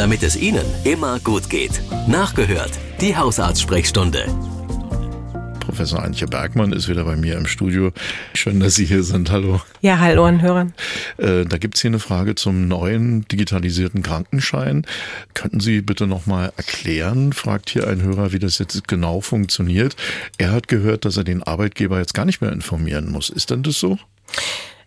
damit es Ihnen immer gut geht. Nachgehört, die Hausarzt-Sprechstunde. Professor Antje Bergmann ist wieder bei mir im Studio. Schön, dass Sie hier sind. Hallo. Ja, hallo an Hörern. Äh, da gibt es hier eine Frage zum neuen digitalisierten Krankenschein. Könnten Sie bitte nochmal erklären, fragt hier ein Hörer, wie das jetzt genau funktioniert. Er hat gehört, dass er den Arbeitgeber jetzt gar nicht mehr informieren muss. Ist denn das so?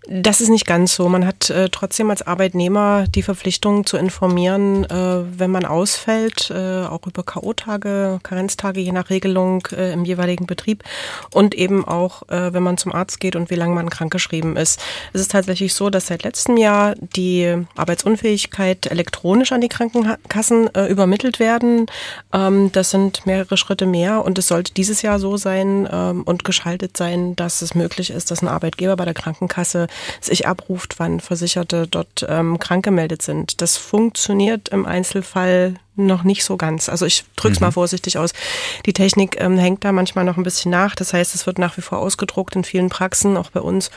Das ist nicht ganz so. Man hat äh, trotzdem als Arbeitnehmer die Verpflichtung zu informieren, äh, wenn man ausfällt, äh, auch über K.O.-Tage, Karenztage je nach Regelung äh, im jeweiligen Betrieb und eben auch, äh, wenn man zum Arzt geht und wie lange man krankgeschrieben ist. Es ist tatsächlich so, dass seit letztem Jahr die Arbeitsunfähigkeit elektronisch an die Krankenkassen äh, übermittelt werden. Ähm, das sind mehrere Schritte mehr und es sollte dieses Jahr so sein ähm, und geschaltet sein, dass es möglich ist, dass ein Arbeitgeber bei der Krankenkasse sich abruft, wann Versicherte dort ähm, krank gemeldet sind. Das funktioniert im Einzelfall noch nicht so ganz. Also ich drücke es mhm. mal vorsichtig aus. Die Technik ähm, hängt da manchmal noch ein bisschen nach. Das heißt, es wird nach wie vor ausgedruckt in vielen Praxen, auch bei uns.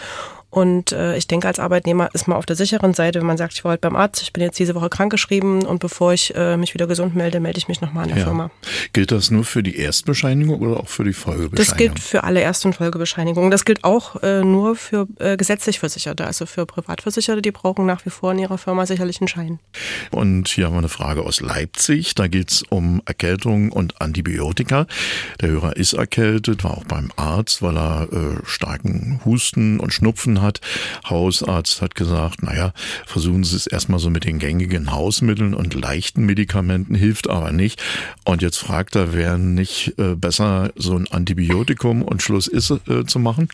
Und äh, ich denke, als Arbeitnehmer ist man auf der sicheren Seite, wenn man sagt, ich war heute beim Arzt, ich bin jetzt diese Woche krankgeschrieben und bevor ich äh, mich wieder gesund melde, melde ich mich nochmal an der ja. Firma. Gilt das nur für die Erstbescheinigung oder auch für die Folgebescheinigung? Das gilt für alle Erst- und Folgebescheinigungen. Das gilt auch äh, nur für äh, gesetzlich Versicherte, also für Privatversicherte, die brauchen nach wie vor in ihrer Firma sicherlich einen Schein. Und hier haben wir eine Frage aus Leipzig. Da geht es um Erkältung und Antibiotika. Der Hörer ist erkältet, war auch beim Arzt, weil er äh, starken Husten und Schnupfen hat hat. Hausarzt hat gesagt, naja, versuchen Sie es erstmal so mit den gängigen Hausmitteln und leichten Medikamenten, hilft aber nicht. Und jetzt fragt er, wäre nicht äh, besser, so ein Antibiotikum und Schluss ist äh, zu machen?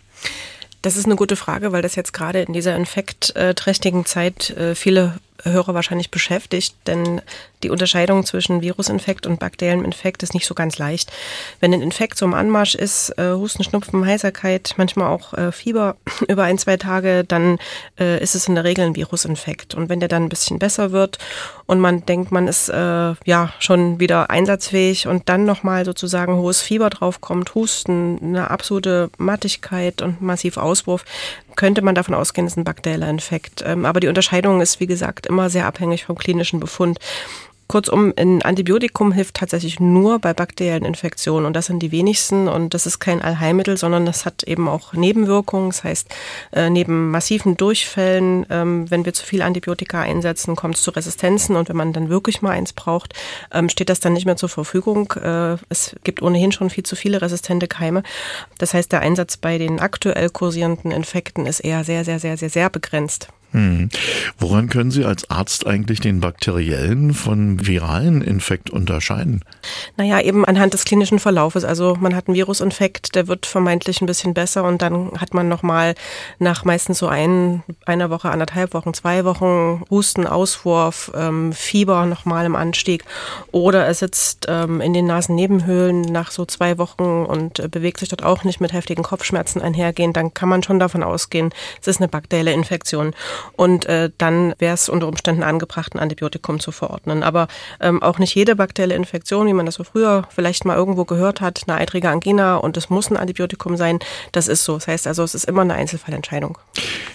Das ist eine gute Frage, weil das jetzt gerade in dieser infektträchtigen Zeit äh, viele Hörer wahrscheinlich beschäftigt, denn die Unterscheidung zwischen Virusinfekt und bakteriellem Infekt ist nicht so ganz leicht. Wenn ein Infekt so im Anmarsch ist, äh, Husten, Schnupfen, Heiserkeit, manchmal auch äh, Fieber über ein, zwei Tage, dann äh, ist es in der Regel ein Virusinfekt. Und wenn der dann ein bisschen besser wird und man denkt, man ist äh, ja schon wieder einsatzfähig und dann nochmal sozusagen hohes Fieber draufkommt, Husten, eine absolute Mattigkeit und massiv Auswurf, könnte man davon ausgehen, es ist ein bakterieller Infekt. Ähm, aber die Unterscheidung ist, wie gesagt, immer sehr abhängig vom klinischen Befund. Kurzum, ein Antibiotikum hilft tatsächlich nur bei bakteriellen Infektionen und das sind die wenigsten und das ist kein Allheilmittel, sondern das hat eben auch Nebenwirkungen. Das heißt, äh, neben massiven Durchfällen, ähm, wenn wir zu viel Antibiotika einsetzen, kommt es zu Resistenzen und wenn man dann wirklich mal eins braucht, ähm, steht das dann nicht mehr zur Verfügung. Äh, es gibt ohnehin schon viel zu viele resistente Keime. Das heißt, der Einsatz bei den aktuell kursierenden Infekten ist eher sehr, sehr, sehr, sehr, sehr begrenzt. Hm. Woran können Sie als Arzt eigentlich den bakteriellen von viralen Infekt unterscheiden? Naja, eben anhand des klinischen Verlaufes. Also man hat einen Virusinfekt, der wird vermeintlich ein bisschen besser und dann hat man nochmal nach meistens so ein, einer Woche, anderthalb Wochen, zwei Wochen Husten, Auswurf, ähm, Fieber nochmal im Anstieg oder er sitzt ähm, in den Nasennebenhöhlen nach so zwei Wochen und äh, bewegt sich dort auch nicht mit heftigen Kopfschmerzen einhergehen, dann kann man schon davon ausgehen, es ist eine bakterielle Infektion. Und äh, dann wäre es unter Umständen angebracht, ein Antibiotikum zu verordnen. Aber ähm, auch nicht jede bakterielle Infektion, wie man das so früher vielleicht mal irgendwo gehört hat, eine eitrige Angina und es muss ein Antibiotikum sein, das ist so. Das heißt also, es ist immer eine Einzelfallentscheidung.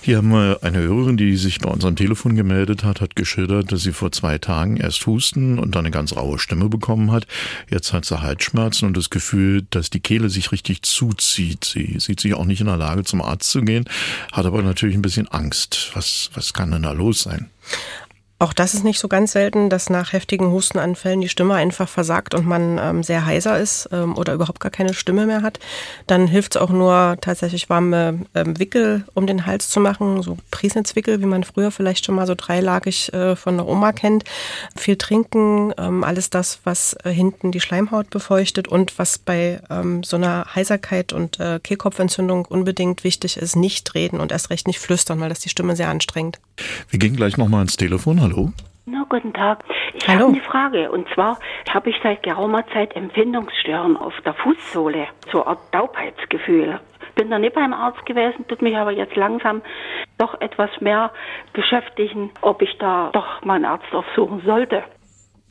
Hier haben wir eine Hörerin, die sich bei unserem Telefon gemeldet hat, hat geschildert, dass sie vor zwei Tagen erst Husten und dann eine ganz raue Stimme bekommen hat. Jetzt hat sie Halsschmerzen und das Gefühl, dass die Kehle sich richtig zuzieht. Sie sieht sich auch nicht in der Lage, zum Arzt zu gehen, hat aber natürlich ein bisschen Angst. Was was, kann denn da los sein? Auch das ist nicht so ganz selten, dass nach heftigen Hustenanfällen die Stimme einfach versagt und man ähm, sehr heiser ist ähm, oder überhaupt gar keine Stimme mehr hat. Dann hilft es auch nur tatsächlich warme ähm, Wickel um den Hals zu machen, so Priesnitzwickel, wie man früher vielleicht schon mal so dreilagig äh, von der Oma kennt. Viel trinken, ähm, alles das, was äh, hinten die Schleimhaut befeuchtet und was bei ähm, so einer Heiserkeit und äh, Kehlkopfentzündung unbedingt wichtig ist, nicht reden und erst recht nicht flüstern, weil das die Stimme sehr anstrengt. Wir gehen gleich nochmal ins Telefon. Hallo. Na, guten Tag. Ich habe eine Frage. Und zwar habe ich seit geraumer Zeit Empfindungsstörungen auf der Fußsohle. So eine Art Taubheitsgefühl. Bin da nicht beim Arzt gewesen, tut mich aber jetzt langsam doch etwas mehr beschäftigen, ob ich da doch meinen Arzt aufsuchen sollte.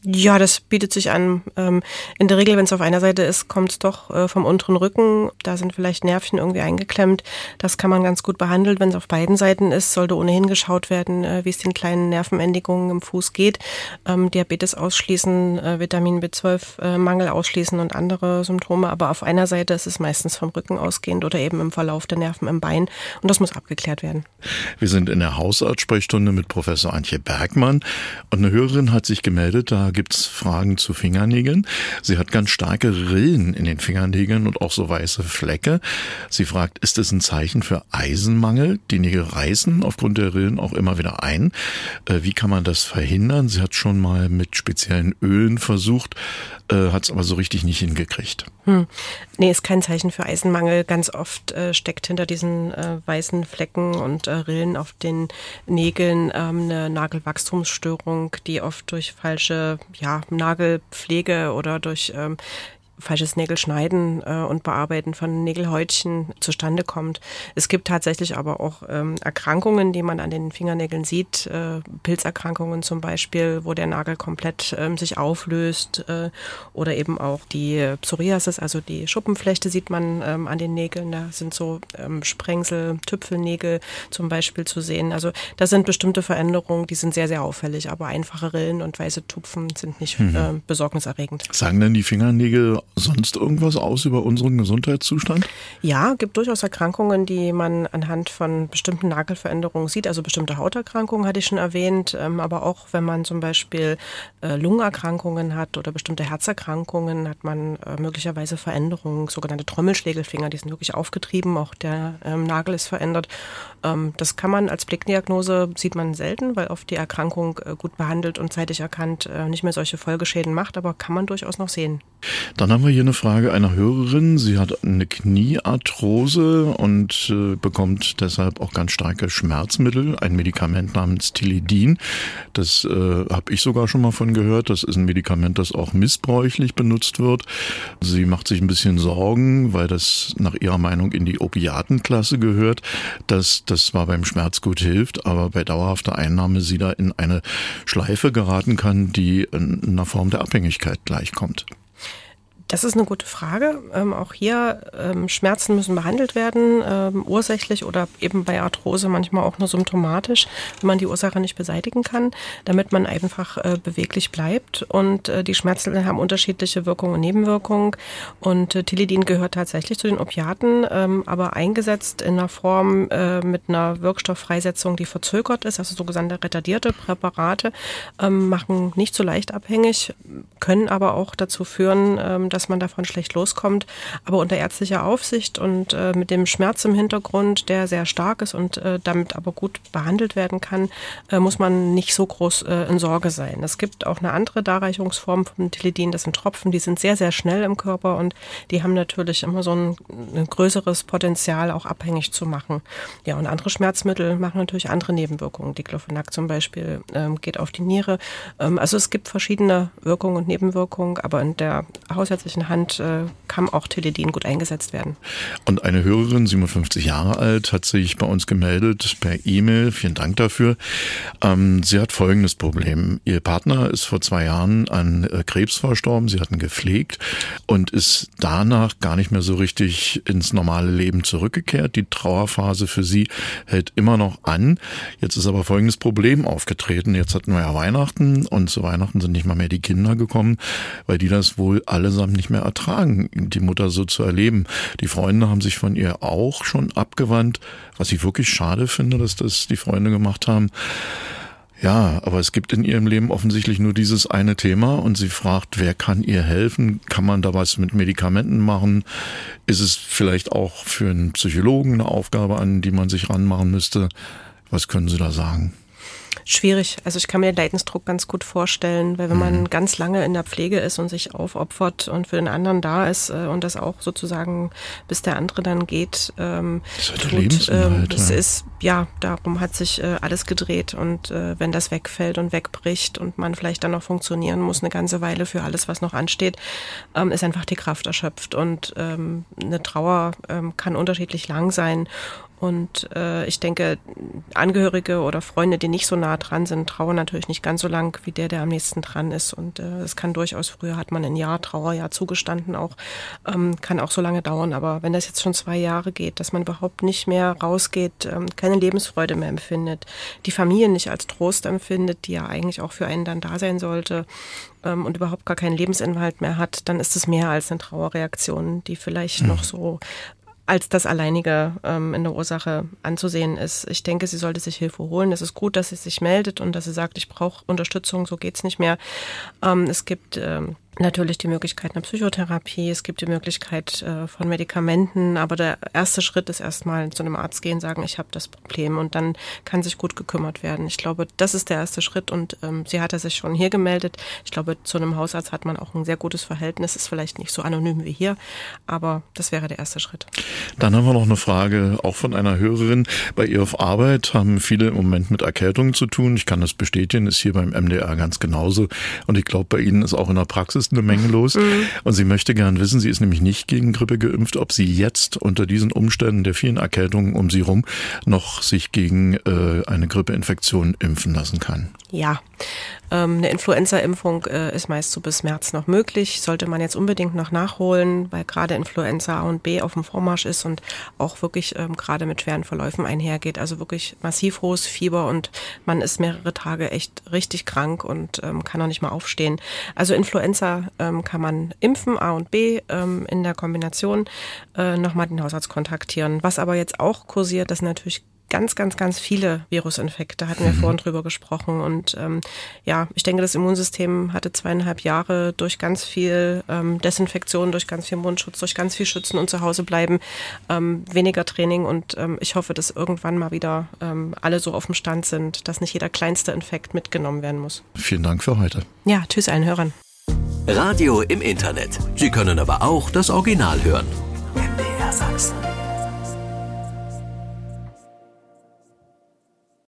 Ja, das bietet sich an. Ähm, in der Regel, wenn es auf einer Seite ist, kommt es doch äh, vom unteren Rücken. Da sind vielleicht Nervchen irgendwie eingeklemmt. Das kann man ganz gut behandeln. Wenn es auf beiden Seiten ist, sollte ohnehin geschaut werden, äh, wie es den kleinen Nervenendigungen im Fuß geht. Ähm, Diabetes ausschließen, äh, Vitamin B12-Mangel ausschließen und andere Symptome. Aber auf einer Seite ist es meistens vom Rücken ausgehend oder eben im Verlauf der Nerven im Bein. Und das muss abgeklärt werden. Wir sind in der Hausarztsprechstunde mit Professor Antje Bergmann. Und eine Hörerin hat sich gemeldet, da gibt's Fragen zu Fingernägeln. Sie hat ganz starke Rillen in den Fingernägeln und auch so weiße Flecke. Sie fragt, ist es ein Zeichen für Eisenmangel? Die Nägel reißen aufgrund der Rillen auch immer wieder ein. Äh, wie kann man das verhindern? Sie hat schon mal mit speziellen Ölen versucht, äh, hat es aber so richtig nicht hingekriegt. Hm. Nee, ist kein Zeichen für Eisenmangel. Ganz oft äh, steckt hinter diesen äh, weißen Flecken und äh, Rillen auf den Nägeln ähm, eine Nagelwachstumsstörung, die oft durch falsche ja, Nagelpflege oder durch ähm, falsches Nägelschneiden äh, und Bearbeiten von Nägelhäutchen zustande kommt. Es gibt tatsächlich aber auch ähm, Erkrankungen, die man an den Fingernägeln sieht, äh, Pilzerkrankungen zum Beispiel, wo der Nagel komplett ähm, sich auflöst äh, oder eben auch die Psoriasis, also die Schuppenflechte sieht man ähm, an den Nägeln. Da sind so ähm, Sprengsel, Tüpfelnägel zum Beispiel zu sehen. Also das sind bestimmte Veränderungen, die sind sehr, sehr auffällig, aber einfache Rillen und weiße Tupfen sind nicht mhm. äh, besorgniserregend. Sagen denn die Fingernägel sonst irgendwas aus über unseren Gesundheitszustand? Ja, gibt durchaus Erkrankungen, die man anhand von bestimmten Nagelveränderungen sieht. Also bestimmte Hauterkrankungen hatte ich schon erwähnt, ähm, aber auch wenn man zum Beispiel äh, Lungenerkrankungen hat oder bestimmte Herzerkrankungen, hat man äh, möglicherweise Veränderungen, sogenannte Trommelschlägelfinger, die sind wirklich aufgetrieben, auch der ähm, Nagel ist verändert. Ähm, das kann man als Blickdiagnose, sieht man selten, weil oft die Erkrankung äh, gut behandelt und zeitig erkannt nicht mehr solche Folgeschäden macht, aber kann man durchaus noch sehen. Dann haben wir hier eine Frage einer Hörerin. Sie hat eine Kniearthrose und äh, bekommt deshalb auch ganz starke Schmerzmittel, ein Medikament namens Tilidin. Das äh, habe ich sogar schon mal von gehört. Das ist ein Medikament, das auch missbräuchlich benutzt wird. Sie macht sich ein bisschen Sorgen, weil das nach ihrer Meinung in die Opiatenklasse gehört, dass das zwar beim Schmerz gut hilft, aber bei dauerhafter Einnahme sie da in eine Schleife geraten kann, die in einer Form der Abhängigkeit gleichkommt. Das ist eine gute Frage. Ähm, auch hier ähm, Schmerzen müssen behandelt werden, ähm, ursächlich oder eben bei Arthrose manchmal auch nur symptomatisch, wenn man die Ursache nicht beseitigen kann, damit man einfach äh, beweglich bleibt. Und äh, die Schmerzmittel haben unterschiedliche Wirkungen und Nebenwirkungen. Und äh, Tilidin gehört tatsächlich zu den Opiaten, ähm, aber eingesetzt in einer Form äh, mit einer Wirkstofffreisetzung, die verzögert ist, also sogenannte retardierte Präparate, ähm, machen nicht so leicht abhängig, können aber auch dazu führen, ähm, dass man davon schlecht loskommt. Aber unter ärztlicher Aufsicht und äh, mit dem Schmerz im Hintergrund, der sehr stark ist und äh, damit aber gut behandelt werden kann, äh, muss man nicht so groß äh, in Sorge sein. Es gibt auch eine andere Darreichungsform von Tilidin, das sind Tropfen, die sind sehr, sehr schnell im Körper und die haben natürlich immer so ein, ein größeres Potenzial, auch abhängig zu machen. Ja, und andere Schmerzmittel machen natürlich andere Nebenwirkungen. Diclofenac zum Beispiel ähm, geht auf die Niere. Ähm, also es gibt verschiedene Wirkungen und Nebenwirkungen, aber in der Hausärztlichen ärztlichen Hand äh, kann auch Teledin gut eingesetzt werden. Und eine Hörerin, 57 Jahre alt, hat sich bei uns gemeldet per E-Mail. Vielen Dank dafür. Ähm, sie hat folgendes Problem. Ihr Partner ist vor zwei Jahren an äh, Krebs verstorben. Sie hatten gepflegt und ist danach gar nicht mehr so richtig ins normale Leben zurückgekehrt. Die Trauerphase für sie hält immer noch an. Jetzt ist aber folgendes Problem aufgetreten. Jetzt hatten wir ja Weihnachten und zu Weihnachten sind nicht mal mehr die Kinder gekommen, weil die das wohl allesamt nicht mehr ertragen, die Mutter so zu erleben. Die Freunde haben sich von ihr auch schon abgewandt, was ich wirklich schade finde, dass das die Freunde gemacht haben. Ja, aber es gibt in ihrem Leben offensichtlich nur dieses eine Thema und sie fragt, wer kann ihr helfen? Kann man da was mit Medikamenten machen? Ist es vielleicht auch für einen Psychologen eine Aufgabe, an die man sich ranmachen müsste? Was können Sie da sagen? Schwierig. Also ich kann mir den Leidensdruck ganz gut vorstellen, weil wenn man mhm. ganz lange in der Pflege ist und sich aufopfert und für den anderen da ist äh, und das auch sozusagen, bis der andere dann geht, ähm, das tut, ähm, das ist, ja, darum hat sich äh, alles gedreht und äh, wenn das wegfällt und wegbricht und man vielleicht dann noch funktionieren muss eine ganze Weile für alles, was noch ansteht, ähm, ist einfach die Kraft erschöpft und ähm, eine Trauer ähm, kann unterschiedlich lang sein Und äh, ich denke, Angehörige oder Freunde, die nicht so nah dran sind, trauern natürlich nicht ganz so lang wie der, der am nächsten dran ist. Und äh, es kann durchaus, früher hat man ein Jahr Trauerjahr zugestanden, auch ähm, kann auch so lange dauern. Aber wenn das jetzt schon zwei Jahre geht, dass man überhaupt nicht mehr rausgeht, ähm, keine Lebensfreude mehr empfindet, die Familie nicht als Trost empfindet, die ja eigentlich auch für einen dann da sein sollte, ähm, und überhaupt gar keinen Lebensinhalt mehr hat, dann ist es mehr als eine Trauerreaktion, die vielleicht mhm. noch so als das alleinige ähm, in der Ursache anzusehen ist. Ich denke, sie sollte sich Hilfe holen. Es ist gut, dass sie sich meldet und dass sie sagt, ich brauche Unterstützung, so geht's nicht mehr. Ähm, es gibt ähm, natürlich die Möglichkeit einer Psychotherapie, es gibt die Möglichkeit äh, von Medikamenten, aber der erste Schritt ist erstmal zu einem Arzt gehen, sagen, ich habe das Problem und dann kann sich gut gekümmert werden. Ich glaube, das ist der erste Schritt und ähm, sie hatte sich schon hier gemeldet. Ich glaube, zu einem Hausarzt hat man auch ein sehr gutes Verhältnis, ist vielleicht nicht so anonym wie hier, aber das wäre der erste Schritt. Dann haben wir noch eine Frage auch von einer Hörerin. Bei ihr auf Arbeit haben viele im Moment mit Erkältungen zu tun. Ich kann das bestätigen, ist hier beim MDR ganz genauso und ich glaube, bei Ihnen ist auch in der Praxis ist eine Menge los. Mhm. Und sie möchte gern wissen, sie ist nämlich nicht gegen Grippe geimpft, ob sie jetzt unter diesen Umständen der vielen Erkältungen um sie rum noch sich gegen äh, eine Grippeinfektion impfen lassen kann. Ja, ähm, eine Influenza-Impfung äh, ist meist so bis März noch möglich. Sollte man jetzt unbedingt noch nachholen, weil gerade Influenza A und B auf dem Vormarsch ist und auch wirklich ähm, gerade mit schweren Verläufen einhergeht. Also wirklich massiv hohes Fieber und man ist mehrere Tage echt richtig krank und ähm, kann auch nicht mal aufstehen. Also Influenza ähm, kann man impfen, A und B ähm, in der Kombination, äh, nochmal den Hausarzt kontaktieren. Was aber jetzt auch kursiert, das natürlich ganz, ganz, ganz viele Virusinfekte, hatten wir mhm. vorhin drüber gesprochen. Und ähm, ja, ich denke, das Immunsystem hatte zweieinhalb Jahre durch ganz viel ähm, Desinfektion, durch ganz viel Mundschutz, durch ganz viel Schützen und zu Hause bleiben, ähm, weniger Training. Und ähm, ich hoffe, dass irgendwann mal wieder ähm, alle so auf dem Stand sind, dass nicht jeder kleinste Infekt mitgenommen werden muss. Vielen Dank für heute. Ja, tschüss allen Hörern. Radio im Internet. Sie können aber auch das Original hören. MDR Sachsen.